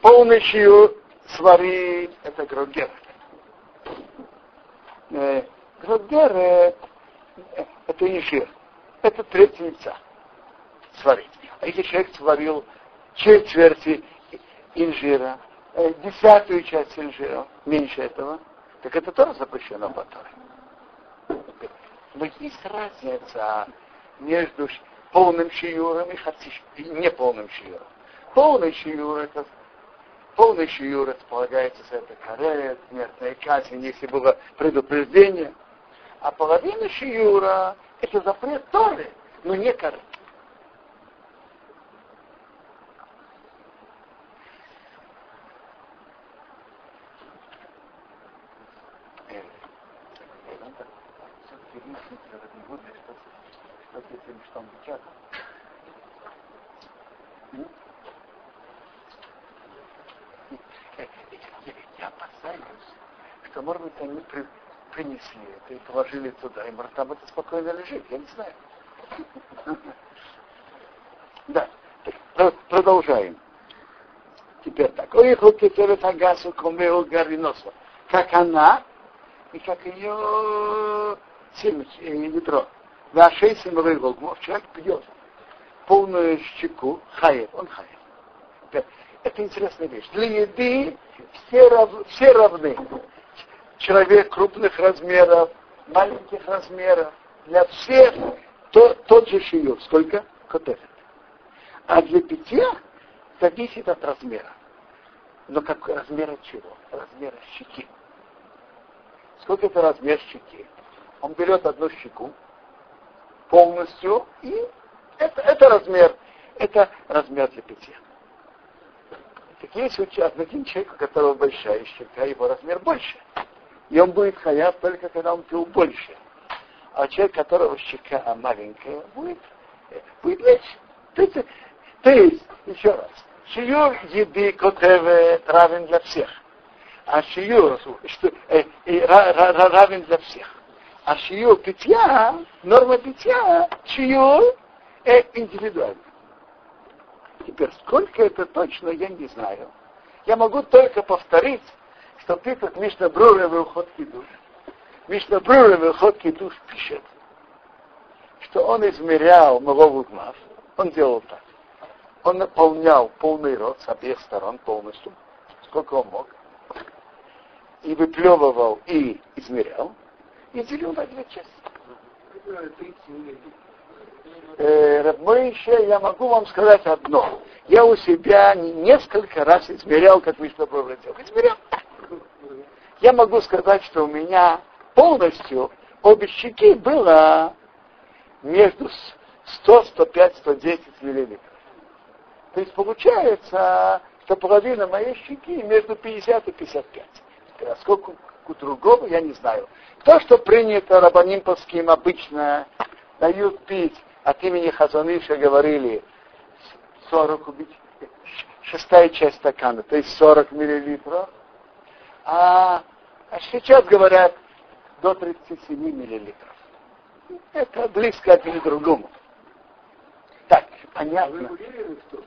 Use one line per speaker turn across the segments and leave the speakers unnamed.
полный шиюр сварить, это грогер. Э, грогер э, это инжир. Это треть яйца сварить. А если человек сварил четверти инжира, э, десятую часть инжира, меньше этого, так это тоже запрещено по Но есть разница между полным шиюром и, хаци, и неполным шиюром. Полный шиюр это полный шиюр располагается за это карет, смертная казнь, если было предупреждение. А половина шиюра это запрет Торы, но не карет. Я опасаюсь, что, может быть, они при, принесли это и положили туда, и может там это спокойно лежит, я не знаю. Да, продолжаем. Теперь так. Ой, хукетелет агасу комео гариносо. Как она и как ее ядро. Вашей семовой волгмов человек пьет полную щеку, хаев, он хаев. Это интересная вещь. Для еды все, рав, все равны. Человек крупных размеров, маленьких размеров. Для всех то, тот же шиюр. Сколько? Котелет. А для питья зависит от размера. Но как размера чего? Размера щеки. Сколько это размер щеки? Он берет одну щеку полностью, и это, это размер, это размер для питья. Так есть один человек, у которого большая щека, его размер больше. И он будет хаяв только когда он пил больше. А человек, у которого щека маленькая, будет, будет меньше. То есть, то есть еще раз, шиюр еды котеве равен для всех. А шиюр что, э, э, равен для всех. А шиюр питья, норма питья, шиюр э, индивидуально. Теперь, сколько это точно, я не знаю. Я могу только повторить, что пишет Мишна Брура в Ухотки душ. Мишна Брура в Ухотки душ пишет, что он измерял Мавову Гмав, он делал так. Он наполнял полный рот с обеих сторон полностью, сколько он мог, и выплевывал, и измерял, и делил на две части э, я могу вам сказать одно. Я у себя несколько раз измерял, как Мишна делал. Измерял. Я могу сказать, что у меня полностью обе щеки было между 100, 105, 110 миллилитров. То есть получается, что половина моей щеки между 50 и 55. А сколько у другого, я не знаю. То, что принято рабанимповским обычно, дают пить от имени Хазаныша говорили 40 убить, шестая часть стакана, то есть 40 миллилитров. А, а сейчас говорят до 37 миллилитров. Это близко один к другому. Так, понятно.
А вы уверены в том,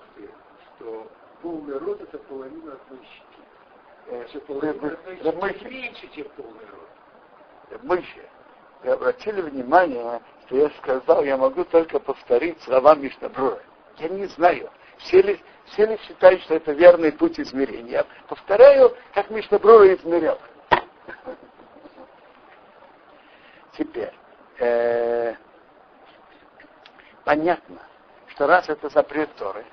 что полный рот это половина одной щеки? Э, что половина одной щеки меньше, чем полный рот?
Мыще. Вы обратили внимание, что я сказал, я могу только повторить слова Мишнабрура. Я не знаю, все ли, все ли считают, что это верный путь измерения. Я повторяю, как Мишнабрура измерял. Теперь, э, понятно, что раз это запрет Торы,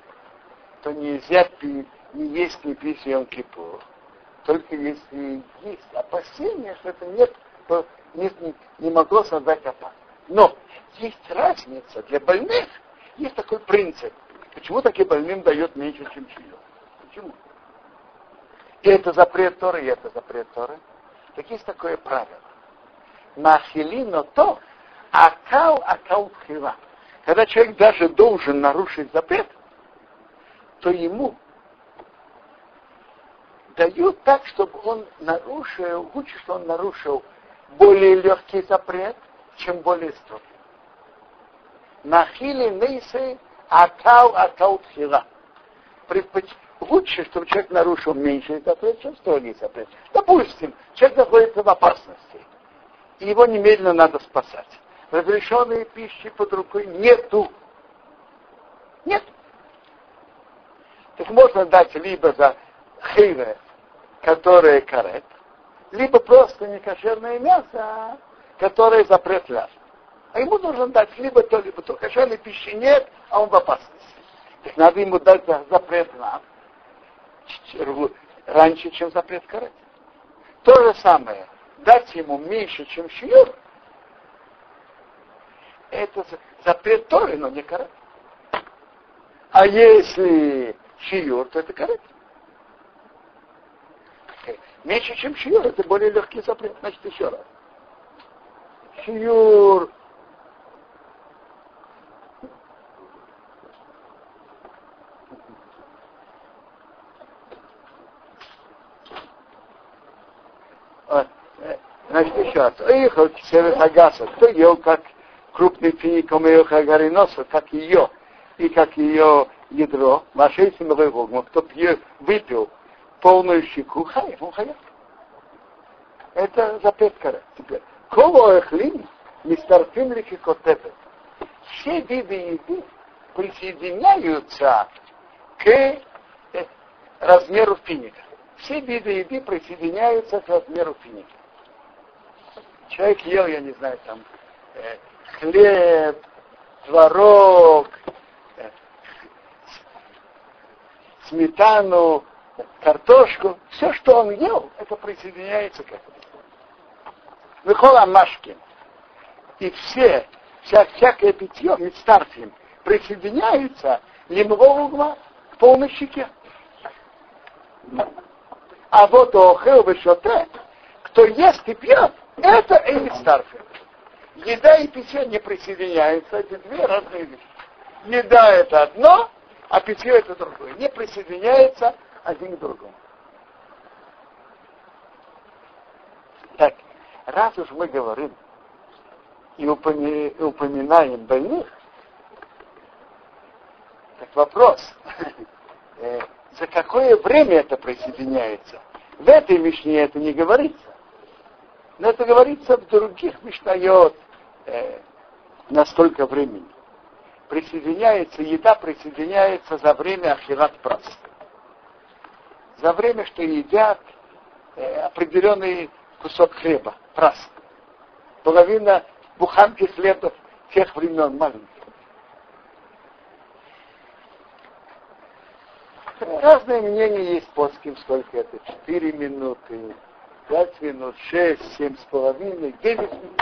то нельзя пить, не есть, не пить Йом Кипур, только если есть опасение, что это нет, не, не, не могло создать опасность. Но есть разница для больных, есть такой принцип. Почему таким больным дает меньше, чем чье? Почему? И это запрет Торы, и это запрет Торы. Так есть такое правило. Нахилино то, акал акал хила. Когда человек даже должен нарушить запрет, то ему дают так, чтобы он нарушил, лучше, что он нарушил более легкий запрет, чем более строгий. Нахили нейсы акал акал тхила. лучше, чтобы человек нарушил меньше запрет, чем строгий запрет. Допустим, человек находится в опасности, и его немедленно надо спасать. Разрешенные пищи под рукой нету. Нет. Так можно дать либо за хейве, которое карет, либо просто некошерное мясо, которое запрет ляж. А ему нужно дать либо то, либо то. Кошерной пищи нет, а он в опасности. Так надо ему дать запрет ляж раньше, чем запрет карет. То же самое, дать ему меньше, чем шиюр, это запрет Торы, но не карет. А если шиюр, то это карет. Меньше, чем шиюр, это более легкий запрет. Значит, еще раз. Шиюр Значит, еще раз. Иехал Ксерес Агаса. Кто ел как крупный финик Омеоха Гариноса, как ее, и как ее ядро, Машейси Мавегогма, кто пьет, выпил полную щеку, хай, он хай. Это запрет. Теперь. Кого эхлин, мистарфин лики котепет. Все виды еды присоединяются к э, размеру финика. Все виды еды присоединяются к размеру финика. Человек ел, я не знаю, там, э, хлеб, творог, э, сметану, картошку, все, что он ел, это присоединяется к этому. Выхола Машкин. И все, вся, всякое питье, мецтарфим, присоединяется лимового угла к полной щеке. А вот охел вышоте, кто ест и пьет, это Эймитстарфим. Еда и питье не присоединяются, это две разные вещи. Еда это одно, а питье это другое. Не присоединяется один к другому. Так, раз уж мы говорим и упоминаем больных, так вопрос, э, за какое время это присоединяется? В этой Мишне это не говорится. Но это говорится в других Мишнает э, на столько времени. Присоединяется, еда присоединяется за время Ахират Прас. За время, что едят э, определенный кусок хлеба, прас. Половина буханки хлеба тех времен маленьких. Разные мнения есть по сколько это, 4 минуты, пять минут, шесть, семь с половиной, девять минут.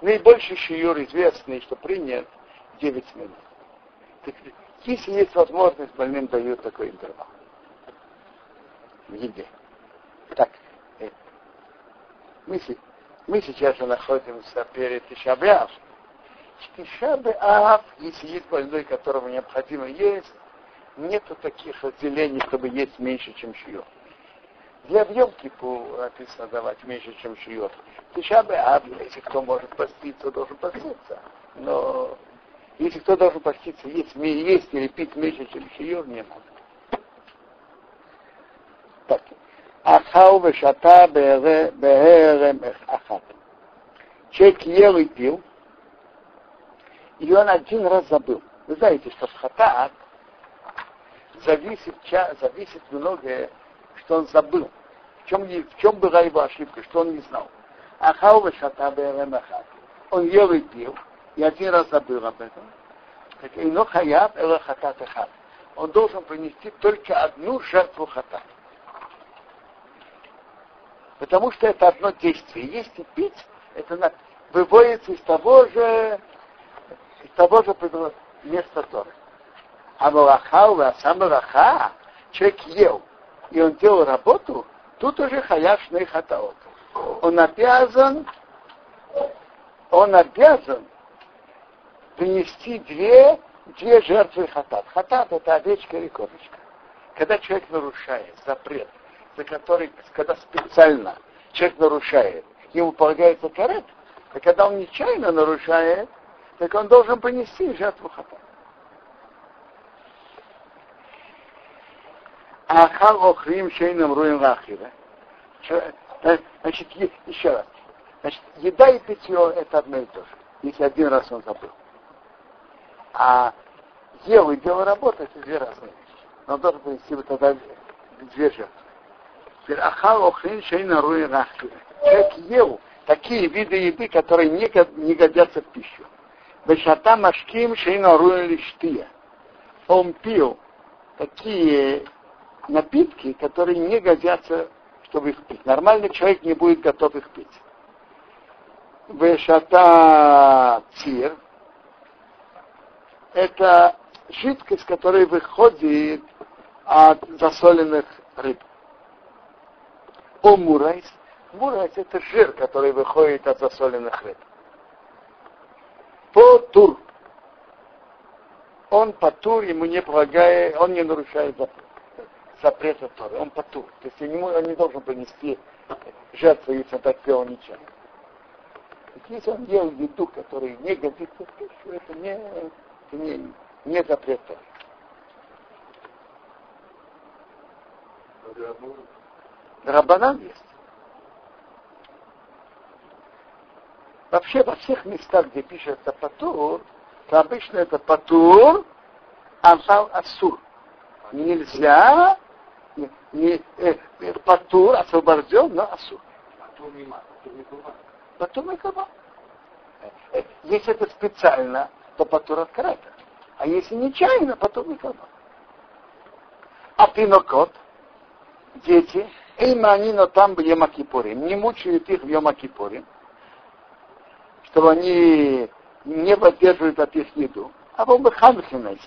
Наибольший шиюр известный, что принят, девять минут. Так, если есть возможность, больным дают такой интервал в еде. Мы, мы сейчас находимся перед Тишабиав. Тишабиав, если есть больной, которому необходимо есть, нету таких отделений, чтобы есть меньше, чем шиюр. Для Йом-Кипу написано давать меньше, чем шьет. Тишабе Ав, если кто может поститься, должен поститься. Но если кто должен поститься, есть, есть или пить меньше, чем шьет, не надо. Так. Ахау вешата беэрем ахат. Человек ел и пил, и он один раз забыл. Вы знаете, что в хатаат зависит, зависит многое что он забыл. В чем, в чем была его ошибка, что он не знал. Ахау шата беремахат. Он ел и пил, и один раз забыл об этом. Так ино хаяб эла хатат эхат. Он должен принести только одну жертву хатат. Потому что это одно действие. Есть и пить, это выводится из того же, из того же места Торы. А Малахау, а сам Малаха, человек ел, и он делал работу, тут уже хаяв хатаот. Он обязан, он обязан принести две, две жертвы хатат. Хатат это овечка или козочка. Когда человек нарушает запрет, за который, когда специально человек нарушает, ему полагается карет, а когда он нечаянно нарушает, так он должен принести жертву хатат. Ахал охрим шейным руем рахира. Э, значит, еще раз. Значит, еда и питье это одно и то же, если один раз он забыл. А ел и дело работы это две разные вещи. Он должен принести вот тогда две жертвы. Ахал охрин шейна руи. Человек ел такие виды еды, которые не, не годятся в пищу. Бешата машким шейна руи лиштия. Он пил такие напитки, которые не годятся, чтобы их пить. Нормальный человек не будет готов их пить. ושתה ציר – это жидкость, которая выходит от засоленных рыб. או מורייס. מורייס – это жир, который выходит от засоленных рыб. По тур. Он по тур, ему не полагая, он не нарушает запрет запрета Торы. Он потур. То есть ему, он не должен принести жертву, если он так сделал ничем. Если он ел еду, которая не годится в пищу, это не, это не, не запрет Торы. Рабанан есть. Вообще во всех местах, где пишется патур, то обычно это патур, амсал асур. Нельзя не, не э, э, патур освобожден, но асур. Патур не каба. Э, если это специально, то патур открыто. А если нечаянно, патур не каба. А пинокот, дети, но там в Йомакипурим, не мучают их в Йомакипурим, чтобы они не поддерживают от их еду. А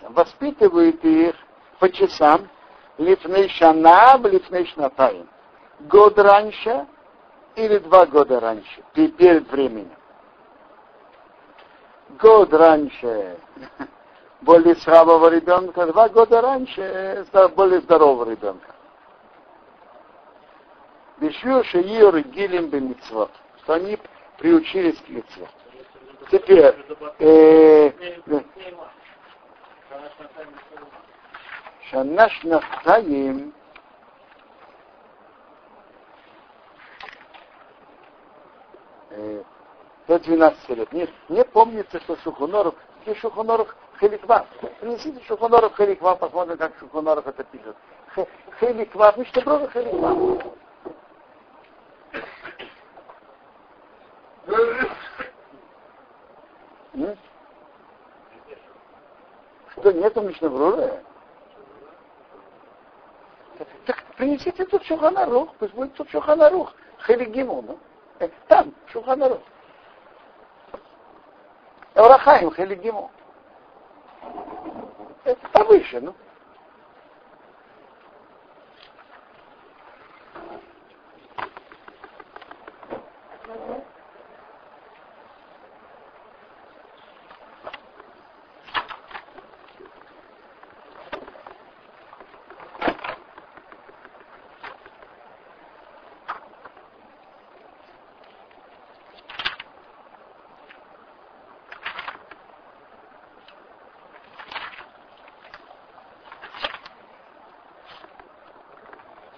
воспитывают их по часам, лифней шана, лифней шнатаем. Год раньше или два года раньше, перед временем. Год раньше более слабого ребенка, два года раньше более здорового ребенка. Бешью Шеир и Гилем Бемитсвот, что они приучились к митцвот. Теперь, э, Шанаш Нахаим, э, до 12 лет. Не, не помнится, что Шухуноров, где Шухуноров Хеликва. Принесите Шухуноров Хеликва, посмотрим, как Шухуноров это пишет. Хеликва, обычно просто Хеликва. Нету Мишнабрура? Так принесите тут Шуханарух, пусть будет тут Шуханарух. Хелигиму, ну. Э, там, Шуханарух. Эврахаим, Хелигиму. Это повыше, ну.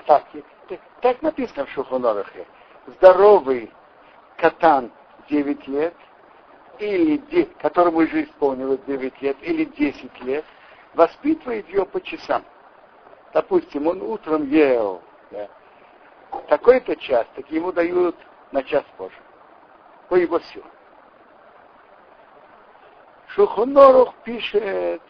Так, так написано в Шухонорахе. Здоровый катан 9 лет, или которому уже исполнилось 9 лет, или 10 лет, воспитывает ее по часам. Допустим, он утром ел да, такой-то час, так ему дают на час позже. По его силам. Шухонорух пишет,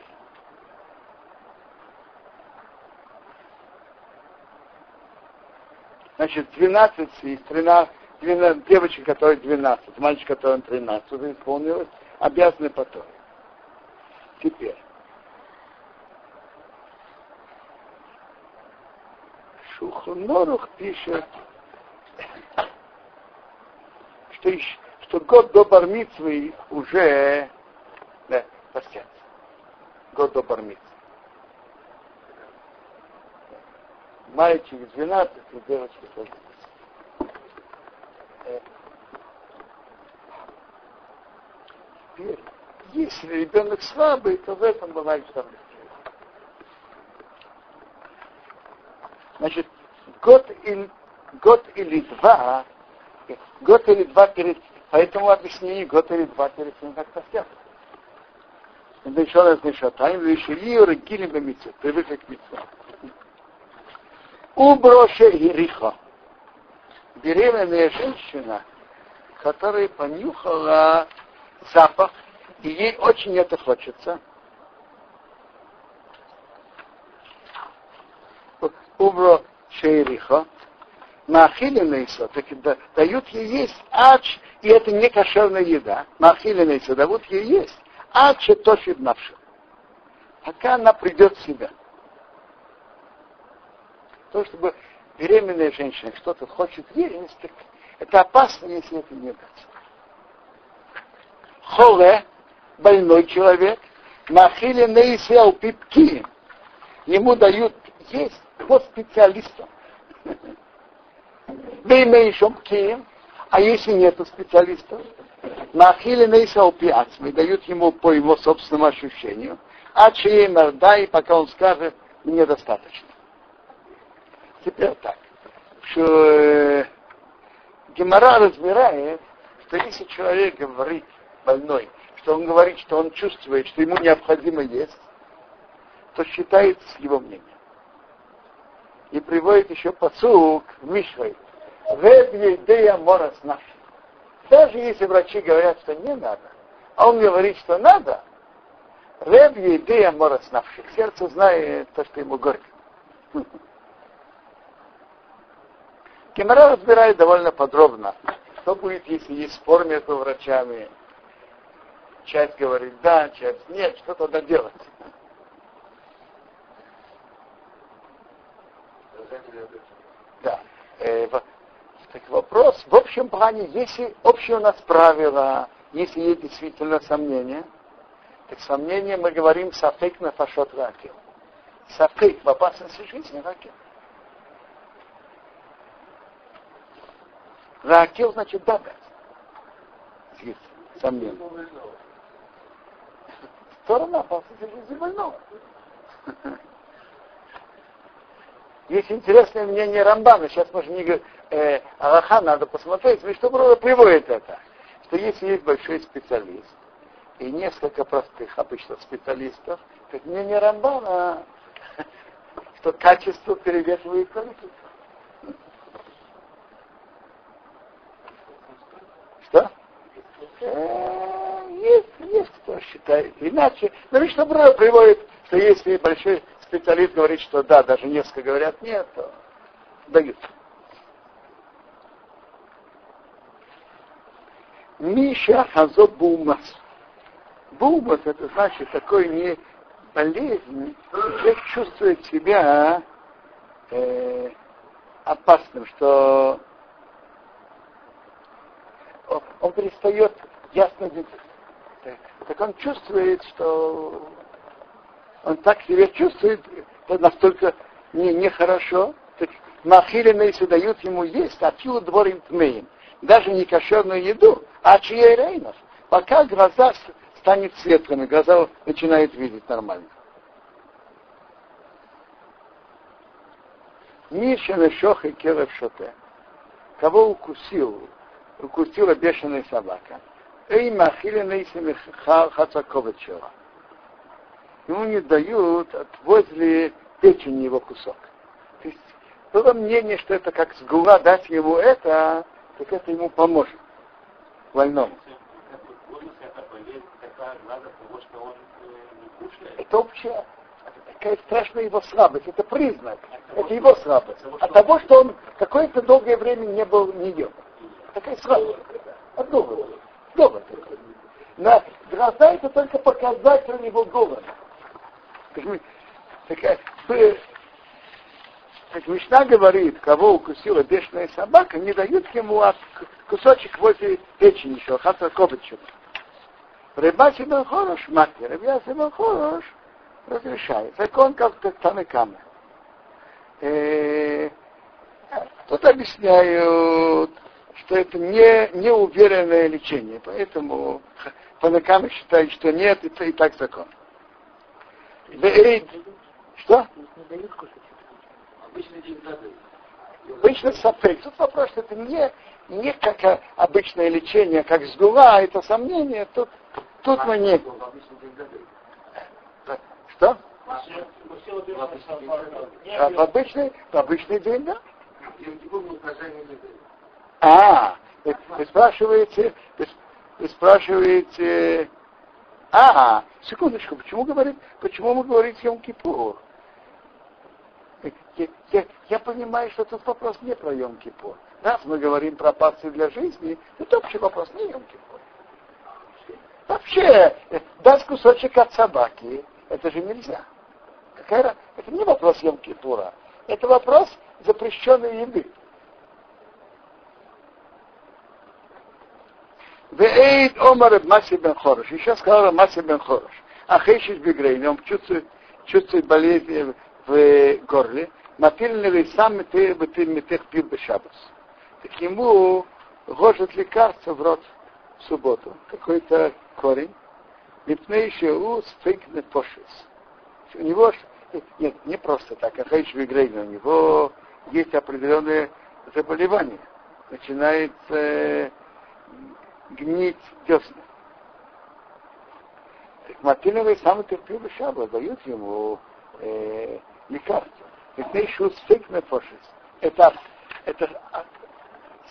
Значит, 12 из 13, 12 девочек, которые 12, мальчик, который 13, уже исполнилось, обязаны потом. Теперь. Шухонорух пишет, что, что год до бармитвы уже да, постятся. Год до бармитвы. Мальчик 12 и девочка только. Теперь, если ребенок слабый, то в этом бывает что Значит, год или, год или два, год или два перед, поэтому объяснение год или два перед тем, как постят. Это еще раз еще тайм, еще и бемицу, привыкли к мицу. Уброше и риха. Беременная женщина, которая понюхала запах, и ей очень это хочется. Убро шейриха, Махилинейса, так дают ей есть ач, и это не кошерная еда. Махилинейса дают ей есть. Ач тошит навша. Пока она придет в себя. То, чтобы беременная женщина что-то хочет есть, это опасно, если это не дать. Холе, больной человек, махили нейсел пипки, ему дают есть по специалистам. Беймейшом кием, а если нету специалистов, махили нейсел пиацми, дают ему по его собственному ощущению, а чьей дай, пока он скажет, мне достаточно. Теперь так, что э, Гемора разбирает, что если человек говорит больной, что он говорит, что он чувствует, что ему необходимо есть, то считается его мнением. И приводит еще посук в Мишвей. идея морас наш. Даже если врачи говорят, что не надо, а он говорит, что надо, Реб идея морас навших. Сердце знает то, что ему горько. Кемара разбирает довольно подробно, что будет, если есть спор между врачами. Часть говорит да, часть нет, что тогда делать? Да. Э, так вопрос, в общем плане, если общее у нас правило, если есть действительно сомнения, так сомнения мы говорим сафек на фашот ракил. Сафек в опасности жизни ракил. Ракил значит дагать. Есть сомнения. Сторона опасности жизни больного. Есть интересное мнение Рамбана, сейчас можно не говорить, э, Аллаха надо посмотреть, вы что приводит это, что если есть большой специалист и несколько простых обычно специалистов, так мнение Рамбана, что качество перевешивает количество. Что? Э, есть, есть кто считает иначе. Но Мишна Бра приводит, что если большой специалист говорит, что да, даже несколько говорят нет, то дают. Миша Хазо Бумас. Бумас это значит такой не болезнь, человек чувствует себя э, опасным, что он, перестает ясно видеть. Так он чувствует, что он так себя чувствует, это настолько не, нехорошо. Так махилины дают ему есть, а пью дворим тмеем. Даже не кошерную еду, а чьей рейнов. Пока глаза станет светлыми, глаза начинают видеть нормально. Миша шох и керев шоте. Кого укусил? Укусила бешеная собака. Эй, махили нейсами хацаковичева ему не дают от возле печени его кусок. То есть было мнение, что это как сгула дать ему это, так это ему поможет больному. Это общая такая страшная его слабость, это признак, это его слабость. От того, что он какое-то долгое время не был, не ел. Такая слабость. От голода. Голод. На глаза это только показатель его голода. Так, так Мишна говорит, кого укусила бешеная собака, не дают ему кусочек возле печени еще, хата копычек. Рыбачи был хорош, мать, рыбяси был хорош, разрешает. Закон как Танекама. Э, тут объясняют, что это не неуверенное лечение, поэтому Танекама считает, что нет, это и так закон. Что?
Обычный
сапейк. Тут вопрос, что это не, не как обычное лечение, как сгула, а это сомнение. Тут, тут мы не... Что? В обычный, в обычный день, да? А, вы, спрашиваете, вы, спрашиваете, а, секундочку, почему говорит, почему мы говорим Йом Кипур? Я, я, я понимаю, что тут вопрос не про Йом Кипур. Раз мы говорим про пасты для жизни, это общий вопрос, не Йом Кипур. Вообще, дать кусочек от собаки, это же нельзя. Какая, это не вопрос Йом Кипура, это вопрос запрещенной еды. Вейд Омар Маси бен Хорош. Еще сказал Маси бен Хорош. А Хейшиш Бигрейн, он чувствует, чувствует болезнь в горле. Напильный сам ты метех пил бы шабас. Так ему ложат лекарство в рот в субботу. Какой-то корень. Мипнейший у стейк не пошис. У него, нет, не просто так, а Хейш Бигрейн, у него есть определенные заболевания. Начинается гнить десна. Так Матиновый самый терпеливый шаба дают ему э, лекарство. Это, это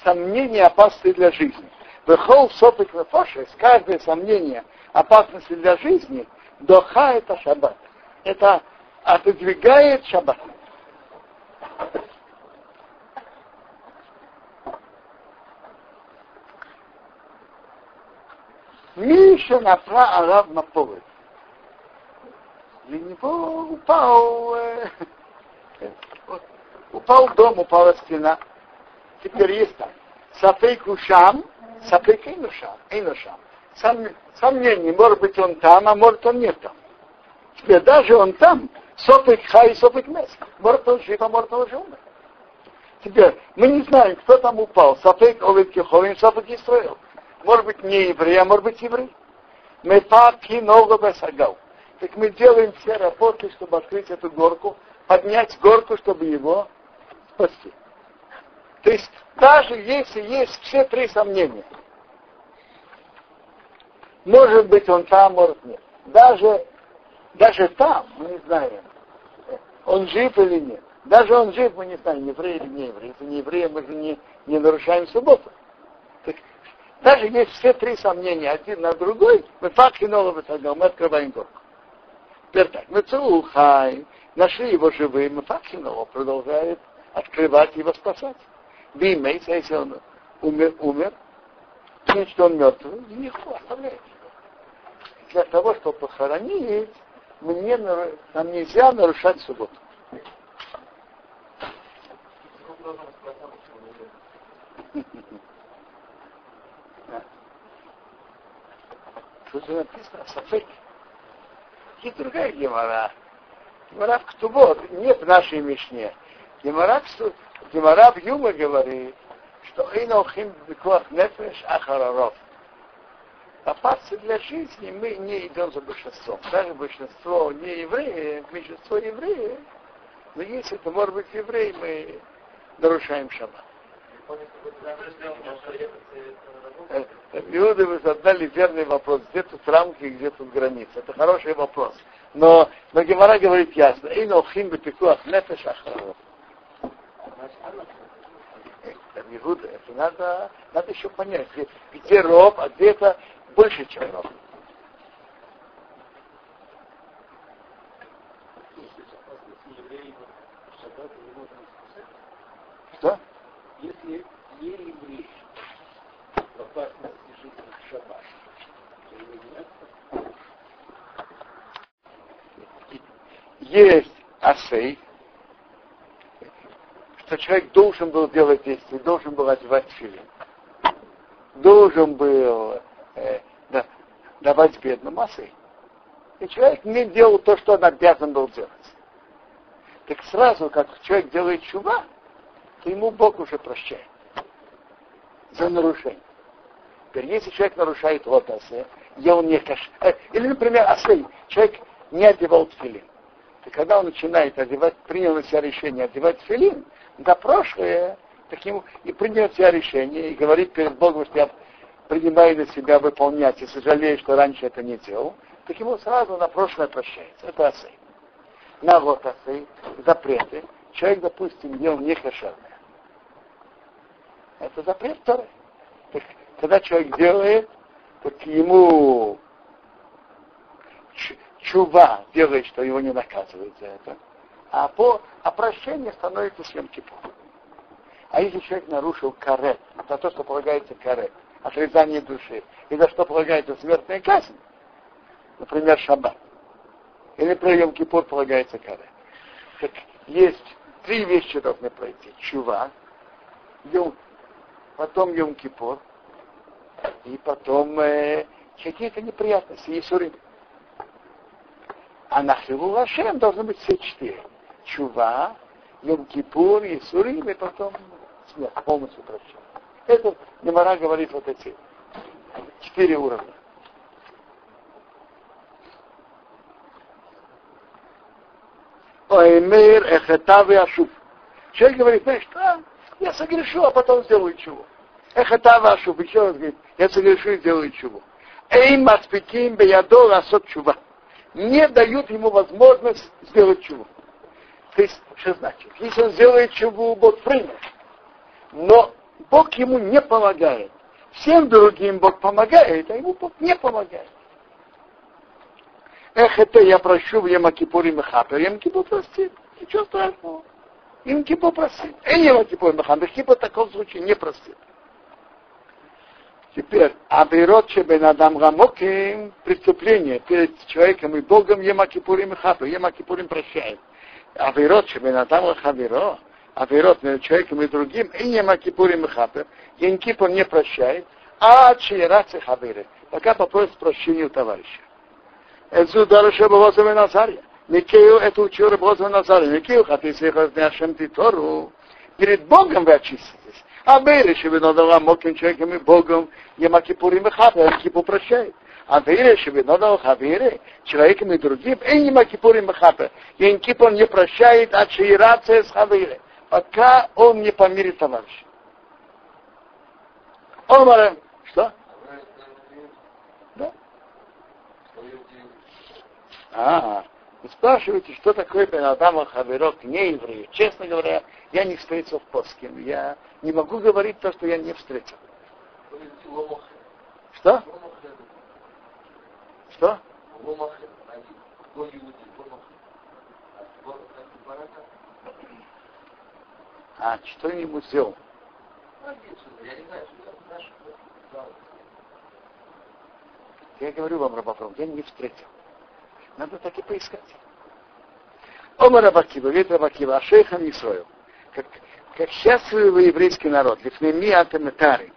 сомнение опасности для жизни. Выхол сопик нефошес, каждое сомнение опасности для жизни, доха это шаббат. Это отодвигает шаббат. Миша напра араб на поле. Для него упал, э, упал дом, упала стена. Теперь есть там. Сапейк ушам, сапейк инушам, инушам. Сом, сомнений, может быть он там, а может он нет там. Теперь даже он там, сопик хай, сопик мес. Может он жив, а может он уже умер. Теперь мы не знаем, кто там упал. Сапейк Олит Кеховин, сапейк Исраил может быть не еврей, а может быть еврей. Мы папки много бесагал. Так мы делаем все работы, чтобы открыть эту горку, поднять горку, чтобы его спасти. То есть даже если есть все три сомнения, может быть он там, может нет. Даже, даже там мы не знаем, он жив или нет. Даже он жив, мы не знаем, еврей или не еврей. Если не еврей, мы же не, не нарушаем субботу. Даже есть все три сомнения, один на другой, мы факт нового мы открываем горку. Теперь так, мы целухай, нашли его живым, мы нового продолжает открывать его спасать. Бимейс, если он умер, умер, значит он мертвый, ниху оставляет Для того, чтобы похоронить, мне, нам нельзя нарушать субботу. Тут же написано Сафек. И другая гемора. Гемора в Ктубот, не в нашей Мишне. Гемора, гемора в Юма говорит, что Инохим Бекуах Нефеш Ахараров. Опасться для жизни мы не идем за большинством. Даже большинство не евреи, большинство евреи. Но если это может быть еврей, мы нарушаем шаббат. Иуда, вы задали верный вопрос, где тут рамки, где тут границы. Это хороший вопрос. Но, но Гемара говорит ясно. И нохим бепикуах нефеш ахаров. Иуда, это надо, надо еще понять, где, где роб, а где это больше, чем роб. Что?
Если не еврей в опасности жизни в шаббат,
есть асей, что человек должен был делать действие, должен был одевать филин, должен был э, да, давать бедным асей. И человек не делал то, что он обязан был делать. Так сразу, как человек делает чува, то ему Бог уже прощает за нарушение. Теперь, если человек нарушает вот асе, ел не каш... Э, или, например, асей, человек не одевал тфилин. И когда он начинает одевать, принял на себя решение одевать филин, на прошлое, таким, и принял на себя решение, и говорит перед Богом, что я принимаю на себя выполнять, и сожалею, что раньше это не делал, так ему сразу на прошлое прощается. Это асы. На вот асы, запреты. Человек, допустим, ел не кошерное. Это запрет второй. Так, когда человек делает, так ему чува делает, что его не наказывают за это. А, по, а прощение становится съем кипур. А если человек нарушил карет, за то, что полагается карет, отрезание души, и за что полагается смертная казнь, например, шаббат, или при Йом Кипур полагается карет. Так есть три вещи должны пройти. Чува, йом, потом Йом Кипур, и потом э, какие-то неприятности, Исурим. А на Хилу должны быть все четыре. Чува, Йом Кипур, Исурим, и потом смерть, полностью прощение. Это Немара говорит вот эти четыре уровня. Оймейр эхетав и ашуф. Человек говорит, знаешь, что я согрешу, а потом сделаю чего. Эхетав и ашуф. Еще раз говорит, я согрешу и сделаю чего. Эйм маспиким беядо асот чува. Не дают ему возможность сделать чего. То есть, что значит? Если он сделает чего, Бог примет. Но Бог ему не помогает. Всем другим Бог помогает, а ему Бог не помогает. Эх, это я прощу в Ямакипуре Мехапер. Ямакипур простит. Ничего страшного. Ямакипур простит. Не Ямакипур Мехапер. Кипур в таком случае не простит. Теперь, Абирот Чебенадам Гамоким, преступление перед человеком и Богом Емакипурим и Хапу. Емакипурим прощает. Абирот Чебенадам Хавиро, Абирот между человеком и другим, и Емакипурим и Хапер. Янкипур не прощает, а Чейрацы Хабиры, пока попросит прощения у товарища. Эцу Дараша Баваза Назария. Никею это учил Рабоза Назария. Никею хатисих Ашем Титору. Перед Богом вы очиститесь. А вы надо моким человеком и Богом, Ема Кипурим и Хапа, Кипу прощает. А вы надо Хавире, человеком и другим, и Ема Кипурим и Хапа. Ен Кипур не прощает, а Чаирация с Хавире. Пока он не помирит товарища. Омара, что? А, спрашиваете, что такое Бенадама Хаверок не еврею. Честно говоря, я не встретил в Поскин. Я не могу говорить то, что я не встретил. Что? Что? А, что ему сделал? Я говорю вам, Рабафром, я не встретил. Надо так и поискать. Ома Рабакива, ведь Рабакива, а шейхан Исроил. Как, как счастливый еврейский народ, лифнеми атаметари.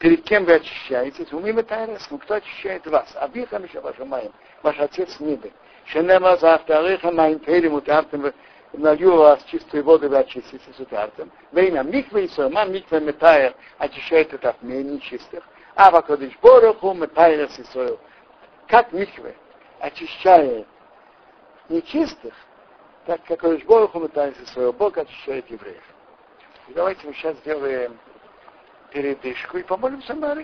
Перед кем вы очищаетесь? Уми метарес, кто очищает вас? Абихам еще ваша маем, ваш отец в небе. Шенема за автоалеха маем перим утартем налью вас чистую воду, вы очиститесь утартем. Вейна микве и сойма микве метаер очищает это от нечистых. А вакодиш бороху метаер и сойл. Как микве? Очищает нечистых, так как Бог умытается своего Бога очищает евреев. И давайте мы сейчас сделаем передышку и помолимся на